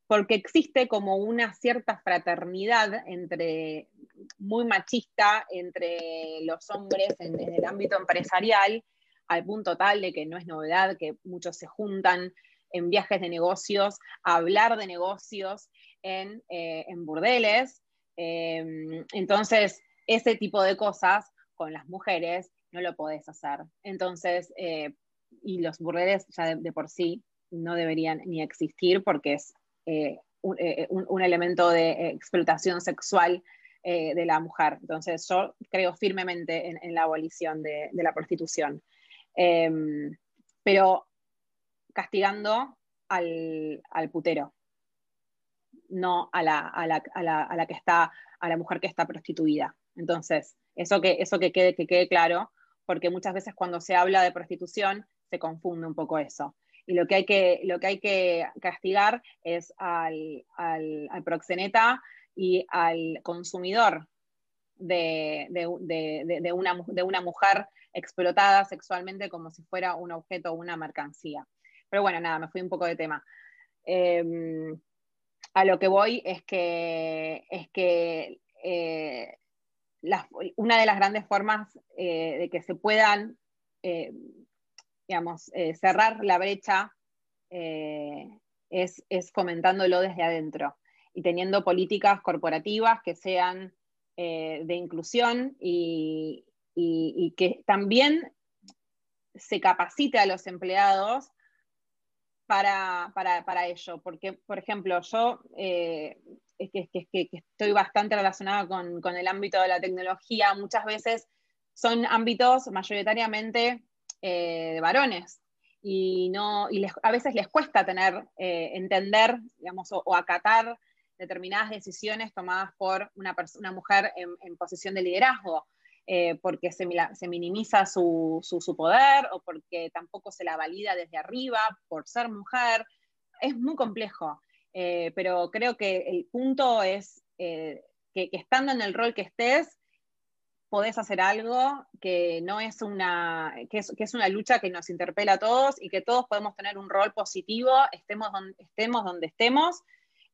porque existe como una cierta fraternidad entre, muy machista entre los hombres en el ámbito empresarial, al punto tal de que no es novedad que muchos se juntan en viajes de negocios a hablar de negocios en, eh, burdeles. Em, entonces, ese tipo de cosas con las mujeres no lo podés hacer. Entonces, eh, y los burdeles ya de, por sí no deberían ni existir porque es eh, un, elemento de explotación sexual de la mujer. Entonces, yo creo firmemente en, la abolición de la prostitución. Em, pero castigando al, putero, no a la, que está, a la mujer que está prostituida. Entonces, eso que, eso que, quede, que quede claro, porque muchas veces cuando se habla de prostitución se confunde un poco eso. Y lo que hay que, lo que, hay que castigar es al, proxeneta y al consumidor de, una, de una mujer explotada sexualmente como si fuera un objeto o una mercancía. Pero bueno, nada, me fui un poco de tema. Em, a lo que voy es que, es que eh, una de las grandes formas eh, de que se puedan, eh, digamos, cerrar la brecha es, es, fomentándolo desde adentro y teniendo políticas corporativas que sean de inclusión y, y, que también se capacite a los empleados para, ello. Porque, por ejemplo, yo eh, es que, estoy bastante relacionada con, el ámbito de la tecnología, muchas veces son ámbitos mayoritariamente eh, de varones. y, no, y a veces les cuesta tener, eh, entender, digamos, o, acatar determinadas decisiones tomadas por una, una mujer en, posición de liderazgo, eh, porque se, se minimiza su, su, poder o porque tampoco se la valida desde arriba por ser mujer. Es muy complejo, eh, pero creo que el punto es que, que estando en el rol que estés, podés hacer algo que no es una, que es, una lucha que nos interpela a todos y que todos podemos tener un rol positivo, estemos donde estemos, donde estemos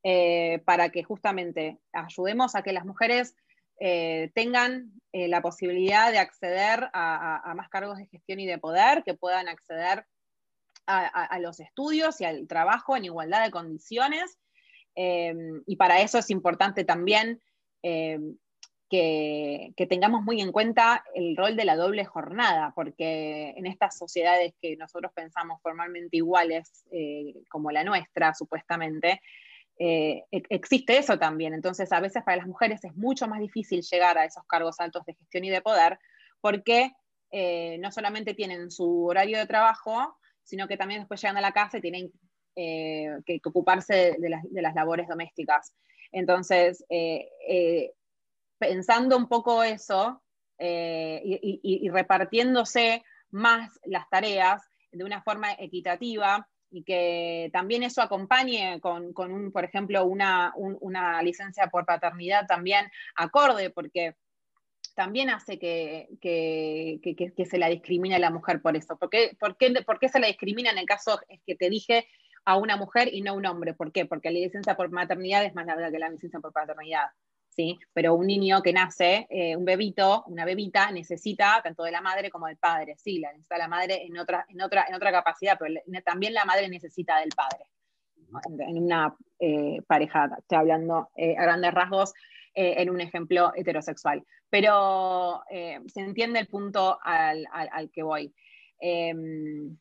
eh, para que justamente ayudemos a que las mujeres eh, tengan eh, la posibilidad de acceder a, más cargos de gestión y de poder, que puedan acceder a, los estudios y al trabajo en igualdad de condiciones. y para eso es importante también que, tengamos muy en cuenta el rol de la doble jornada, porque en estas sociedades que nosotros pensamos formalmente iguales, eh, como la nuestra, supuestamente, eh, e-, existe eso también. Entonces, a veces para las mujeres es mucho más difícil llegar a esos cargos altos de gestión y de poder, porque eh, no solamente tienen su horario de trabajo, sino que también después llegan a la casa y tienen que, ocuparse de, las, labores domésticas. Entonces, pensando un poco eso eh, y, repartiéndose más las tareas de una forma equitativa y que también eso acompañe con, un, por ejemplo, una, licencia por paternidad también acorde, porque también hace que, se la discrimine a la mujer por eso. ¿Por qué, por, qué, se la discrimina en el caso que te dije a una mujer y no a un hombre? ¿Por qué? Porque la licencia por maternidad es más larga que la licencia por paternidad. Pero un niño que nace, eh, un bebito, una bebita, necesita tanto de la madre como del padre, sí, la necesita la madre en otra, en otra, en otra capacidad, pero también la madre necesita del padre. En una eh, pareja, estoy hablando eh, a grandes rasgos, en un ejemplo heterosexual. Pero se entiende el punto al, que voy. Em,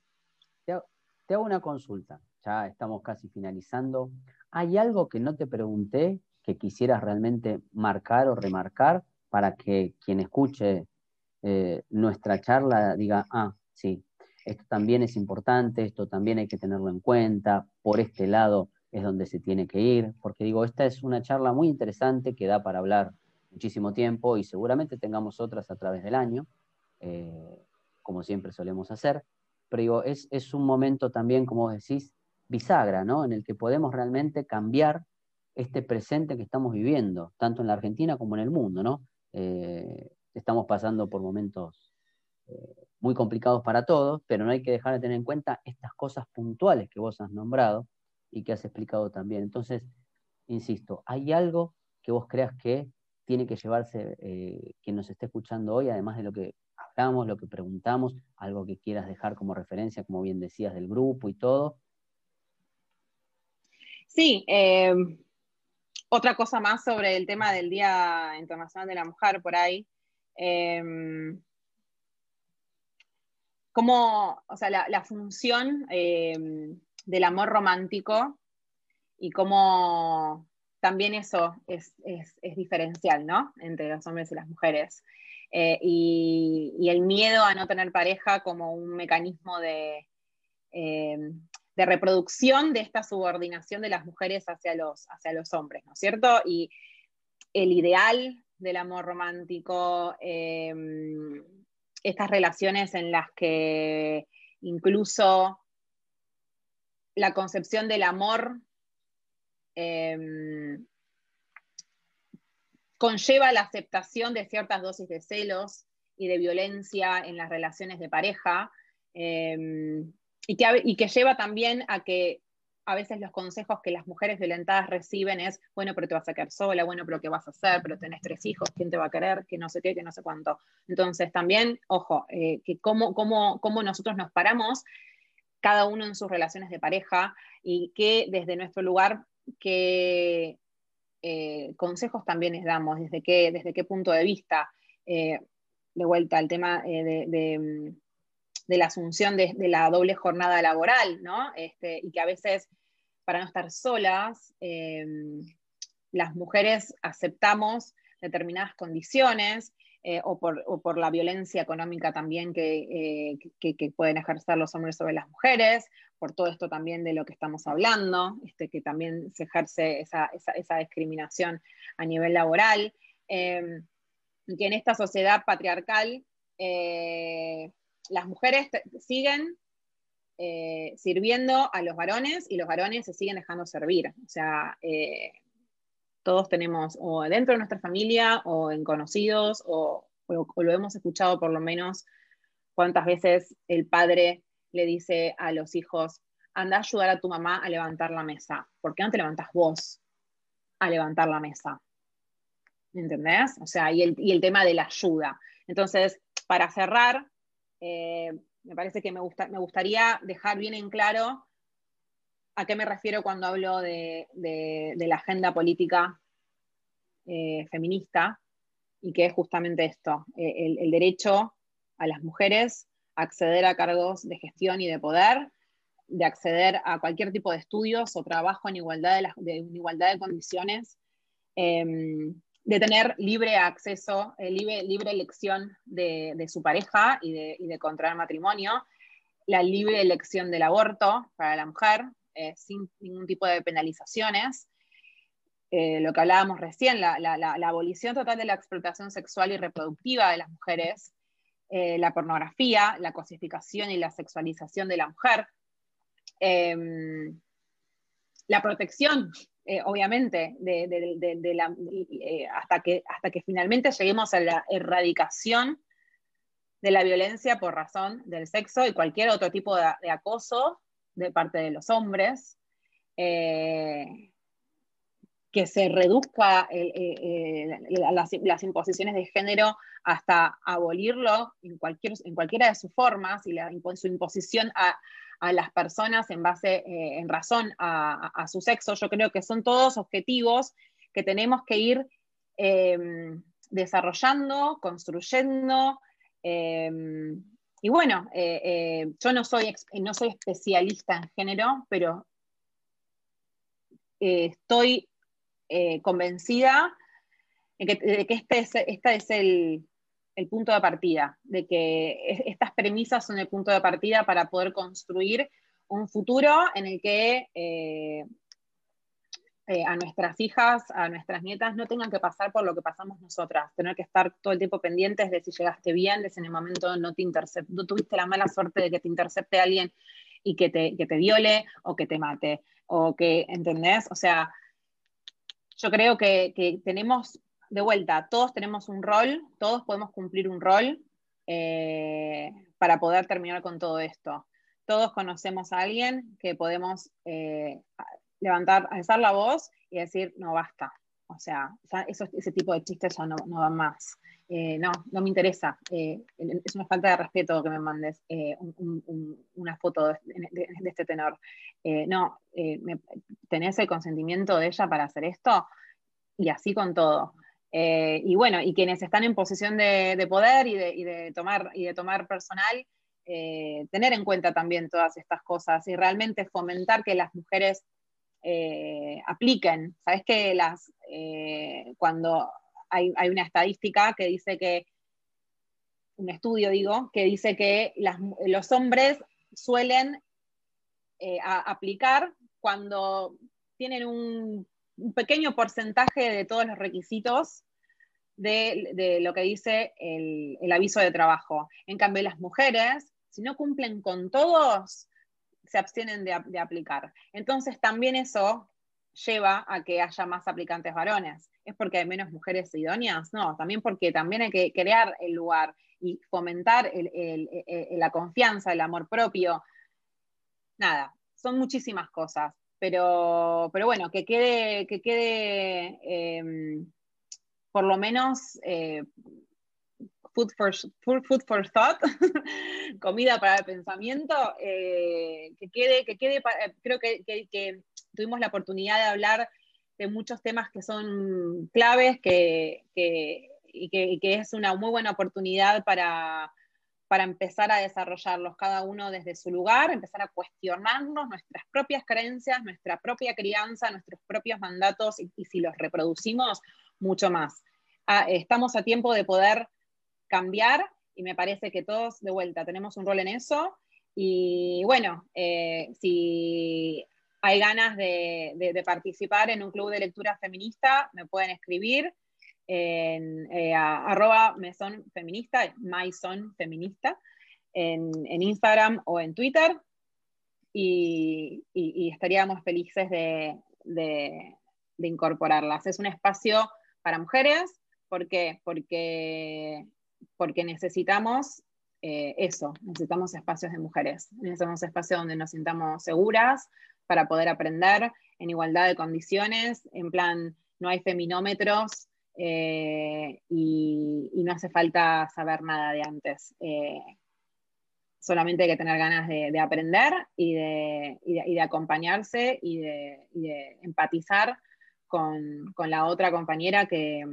te hago una consulta, ya estamos casi finalizando. ¿Hay algo que no te pregunté que quisieras realmente marcar o remarcar para que quien escuche eh, nuestra charla diga, ah, sí, esto también es importante, esto también hay que tenerlo en cuenta, por este lado es donde se tiene que ir, porque digo, esta es una charla muy interesante que da para hablar muchísimo tiempo y seguramente tengamos otras a través del año, eh, como siempre solemos hacer, pero digo, es, es un momento también, como decís, bisagra, ¿no? En el que podemos realmente cambiar este presente que estamos viviendo, tanto en la Argentina como en el mundo, ¿no? Eh, estamos pasando por momentos eh, muy complicados para todos, pero no hay que dejar de tener en cuenta estas cosas puntuales que vos has nombrado y que has explicado también. Entonces, insisto, ¿hay algo que vos creas que tiene que llevarse eh, quien nos esté escuchando hoy, además de lo que hablamos, lo que preguntamos, algo que quieras dejar como referencia, como bien decías, del grupo y todo? Sí, otra cosa más sobre el tema del Día Internacional de la Mujer por ahí. Em, como, o sea, la, función em, del amor romántico y cómo también eso es, diferencial, ¿no? Entre los hombres y las mujeres. Eh, y, el miedo a no tener pareja como un mecanismo de, em, de reproducción de esta subordinación de las mujeres hacia los, hacia los hombres, ¿no es cierto? Y el ideal del amor romántico, em, estas relaciones en las que incluso la concepción del amor em, conlleva la aceptación de ciertas dosis de celos y de violencia en las relaciones de pareja. Em, y que, lleva también a que a veces los consejos que las mujeres violentadas reciben es, bueno, pero te vas a quedar sola, bueno, pero ¿qué vas a hacer? Pero tenés tres hijos, ¿quién te va a querer? Que no sé qué, que no sé cuánto. Entonces también, ojo, eh, que cómo, cómo, cómo nosotros nos paramos, cada uno en sus relaciones de pareja, y que desde nuestro lugar, qué eh, consejos también les damos, desde qué, desde qué punto de vista. Eh, de vuelta al tema de de la asunción de, la doble jornada laboral, ¿no? Este, y que a veces, para no estar solas, em, las mujeres aceptamos determinadas condiciones eh, o, por, la violencia económica también que, pueden ejercer los hombres sobre las mujeres, por todo esto también de lo que estamos hablando, este, que también se ejerce esa, discriminación a nivel laboral, em, que en esta sociedad patriarcal eh, las mujeres siguen eh, sirviendo a los varones y los varones se siguen dejando servir. O sea, eh, todos tenemos o dentro de nuestra familia o en conocidos o, lo hemos escuchado por lo menos cuántas veces el padre le dice a los hijos, anda a ayudar a tu mamá a levantar la mesa. ¿Por qué no te levantas vos a levantar la mesa? ¿Entendés? O sea, y el, tema de la ayuda. Entonces, para cerrar, eh, me parece que me, gusta, me gustaría dejar bien en claro a qué me refiero cuando hablo de, la agenda política eh, feminista y que es justamente esto, eh, el, derecho a las mujeres a acceder a cargos de gestión y de poder, de acceder a cualquier tipo de estudios o trabajo en igualdad de, igualdad de condiciones, em, de tener libre acceso, eh, libre, libre, elección de, su pareja y de, y contraer matrimonio, la libre elección del aborto para la mujer, eh, sin ningún tipo de penalizaciones. Eh, lo que hablábamos recién, la, abolición total de la explotación sexual y reproductiva de las mujeres, la pornografía, la cosificación y la sexualización de la mujer, em, la protección eh, obviamente, eh, hasta, que, hasta que finalmente lleguemos a la erradicación de la violencia por razón del sexo y cualquier otro tipo de, acoso de parte de los hombres, eh, que se reduzca las, imposiciones de género hasta abolirlo en, cualquier, en cualquiera de sus formas y su imposición a, a las personas en base, eh, en razón a, su sexo. Yo creo que son todos objetivos que tenemos que ir em, desarrollando, construyendo. Em, y bueno, eh, eh, yo no soy, no soy especialista en género, pero estoy convencida de que, este este es el, el punto de partida, de que estas premisas son el punto de partida para poder construir un futuro en el que eh, eh, a nuestras hijas, a nuestras nietas no tengan que pasar por lo que pasamos nosotras, tener que estar todo el tiempo pendientes de si llegaste bien, de si en el momento no te no tuviste la mala suerte de que te intercepte alguien y que te, te viole o que te mate, o que, ¿entendés? O sea, yo creo que, tenemos de vuelta, todos tenemos un rol, todos podemos cumplir un rol eh, para poder terminar con todo esto. Todos conocemos a alguien que podemos eh, levantar, alzar la voz y decir, no basta. O sea, ese tipo de chistes ya no, no van más. Eh, no, no me interesa. es una falta de respeto que me mandes una foto de, este tenor. no, ¿tenés el consentimiento de ella para hacer esto? Y así con todo. Eh, y bueno, y quienes están en posición de, poder y de, tomar, y de tomar personal, eh, tener en cuenta también todas estas cosas y realmente fomentar que las mujeres eh, apliquen. Sabes que las, cuando hay, una estadística que dice que, un estudio digo, que dice que los hombres suelen aplicar cuando tienen un un pequeño porcentaje de todos los requisitos de, lo que dice el, aviso de trabajo. En cambio, las mujeres, si no cumplen con todos, se abstienen de, aplicar. Entonces, también eso lleva a que haya más aplicantes varones. ¿Es porque hay menos mujeres idóneas? No, también porque también hay que crear el lugar y fomentar la confianza, el amor propio. Nada, son muchísimas cosas pero, pero bueno, que quede, que quede em, por lo menos eh, food, for, food, for thought, comida para el pensamiento, eh, que quede, que quede creo que, que, tuvimos la oportunidad de hablar de muchos temas que son claves que, y que es una muy buena oportunidad para para empezar a desarrollarlos cada uno desde su lugar, empezar a cuestionarnos nuestras propias creencias, nuestra propia crianza, nuestros propios mandatos y, si los reproducimos, mucho más. Ah, estamos a tiempo de poder cambiar y me parece que todos de vuelta tenemos un rol en eso. Y bueno, eh, si hay ganas de, participar en un club de lectura feminista, me pueden escribir en eh, arroba feminista, en, Instagram o en Twitter. Y, estaríamos felices de, incorporarlas. Es un espacio para mujeres, ¿por qué? Porque, porque necesitamos eh, eso, necesitamos espacios de mujeres, necesitamos espacios donde nos sintamos seguras, para poder aprender en igualdad de condiciones, en plan, no hay feminómetros eh, y, no hace falta saber nada de antes. Eh, solamente hay que tener ganas de, aprender y de, acompañarse y de, empatizar con, la otra compañera que,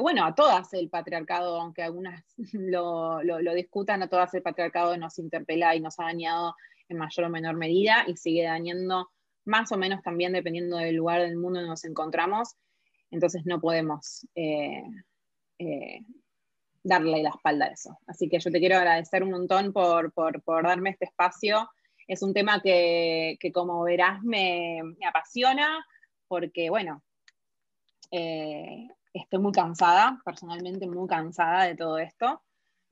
bueno, a todas el patriarcado, aunque algunas lo, lo, discutan, a todas el patriarcado nos interpela y nos ha dañado en mayor o menor medida y sigue dañando más o menos también dependiendo del lugar del mundo donde nos encontramos. Entonces no podemos eh, eh, darle la espalda a eso. Así que yo te quiero agradecer un montón por, darme este espacio. Es un tema que, como verás me, apasiona porque, bueno, eh, estoy muy cansada, personalmente muy cansada de todo esto.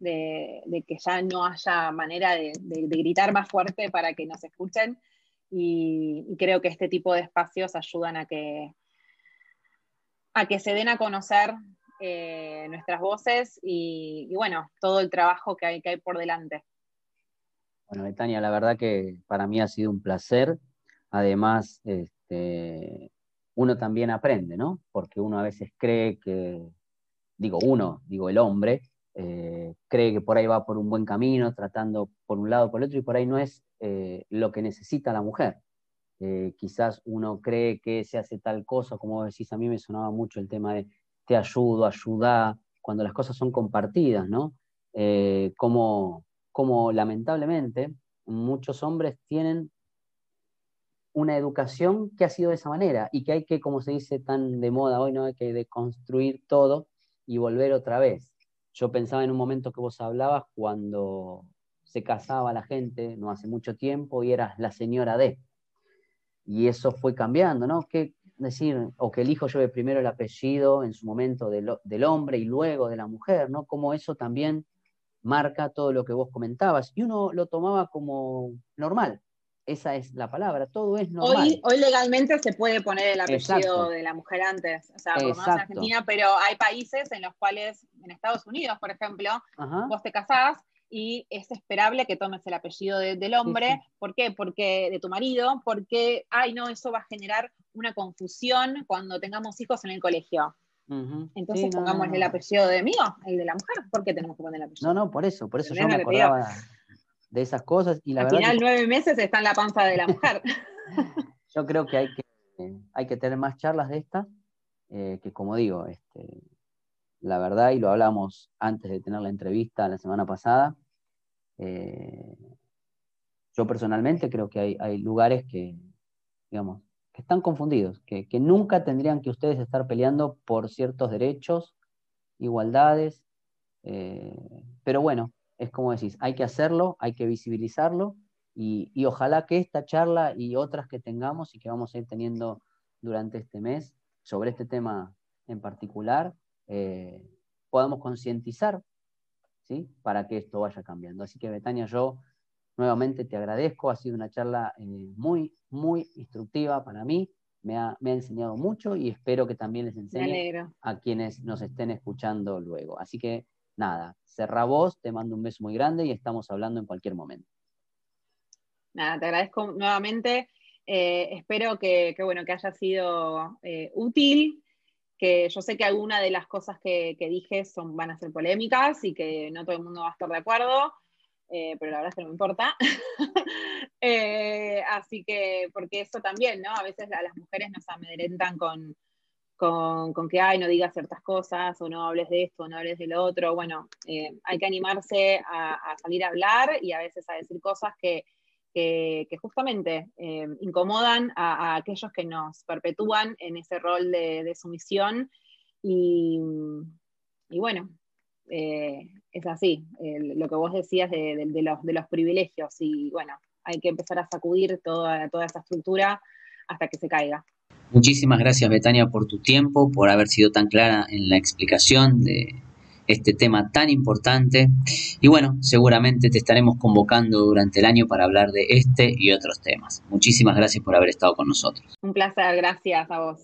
De, que ya no haya manera de, gritar más fuerte para que nos escuchen y, creo que este tipo de espacios ayudan a que, a que se den a conocer eh, nuestras voces y, bueno, todo el trabajo que hay, que hay por delante. Bueno, Betania, la verdad que para mí ha sido un placer. Además, este, uno también aprende, ¿no? Porque uno a veces cree que, digo uno, digo el hombre, eh, cree que por ahí va por un buen camino, tratando por un lado por el otro, y por ahí no es eh, lo que necesita la mujer. Eh, quizás uno cree que se hace tal cosa, como decís, a mí me sonaba mucho el tema de te ayudo, ayuda, cuando las cosas son compartidas, ¿no? como, como lamentablemente muchos hombres tienen una educación que ha sido de esa manera y que hay que, como se dice tan de moda hoy, ¿no? Hay que deconstruir todo y volver otra vez. Yo pensaba en un momento que vos hablabas cuando se casaba la gente, no hace mucho tiempo, y eras la señora D. Y eso fue cambiando, ¿no? Que decir, o que el hijo lleve primero el apellido en su momento del, hombre y luego de la mujer, ¿no? Como eso también marca todo lo que vos comentabas. Y uno lo tomaba como normal. Esa es la palabra, todo es normal. Hoy, legalmente se puede poner el apellido de la mujer antes, o sea, por en Argentina, pero hay países en los cuales, en Estados Unidos, por ejemplo, vos te casás y es esperable que tomes el apellido del hombre. ¿Por qué? Porque de tu marido, porque, ay, no, eso va a generar una confusión cuando tengamos hijos en el colegio. Entonces pongamos el apellido de mío, el de la mujer. ¿Por qué tenemos que poner el apellido? No, no, por eso, por eso yo me acordaba de esas cosas. Y la Al final, nueve meses está en la panza de la mujer. yo creo que hay que, hay que tener más charlas de estas, eh, que como digo, este, la verdad, y lo hablamos antes de tener la entrevista la semana pasada, eh, yo personalmente creo que hay, lugares que, digamos, que están confundidos, que, nunca tendrían que ustedes estar peleando por ciertos derechos, igualdades, eh, pero bueno, es como decís, hay que hacerlo, hay que visibilizarlo y, y, ojalá que esta charla y otras que tengamos y que vamos a ir teniendo durante este mes sobre este tema en particular, eh, podamos concientizar ¿sí? para que esto vaya cambiando. Así que, Betania, yo nuevamente te agradezco, ha sido una charla eh, muy, muy instructiva para mí, me ha, enseñado mucho y espero que también les enseñe a quienes nos estén escuchando luego. Así que, nada, cerra vos, te mando un beso muy grande y estamos hablando en cualquier momento. Nada, te agradezco nuevamente. Eh, espero que, bueno, que haya sido útil que yo sé que algunas de las cosas que, dije son, van a ser polémicas y que no todo el mundo va a estar de acuerdo, eh, pero la verdad es que no me importa. Eh, así que, porque eso también, ¿no? A veces a las mujeres nos amedrentan con, con, que, ay, no digas ciertas cosas, o no hables de esto, o no hables de lo otro. Bueno, eh, hay que animarse a, salir a hablar y a veces a decir cosas que, que, justamente eh, incomodan a, aquellos que nos perpetúan en ese rol de, sumisión. Y, bueno, eh, es así, lo que vos decías de, los, de los privilegios y bueno, hay que empezar a sacudir toda, toda esa estructura hasta que se caiga. Muchísimas gracias Betania por tu tiempo, por haber sido tan clara en la explicación de este tema tan importante. Y bueno, seguramente te estaremos convocando durante el año para hablar de este y otros temas. Muchísimas gracias por haber estado con nosotros. Un placer, gracias a vos.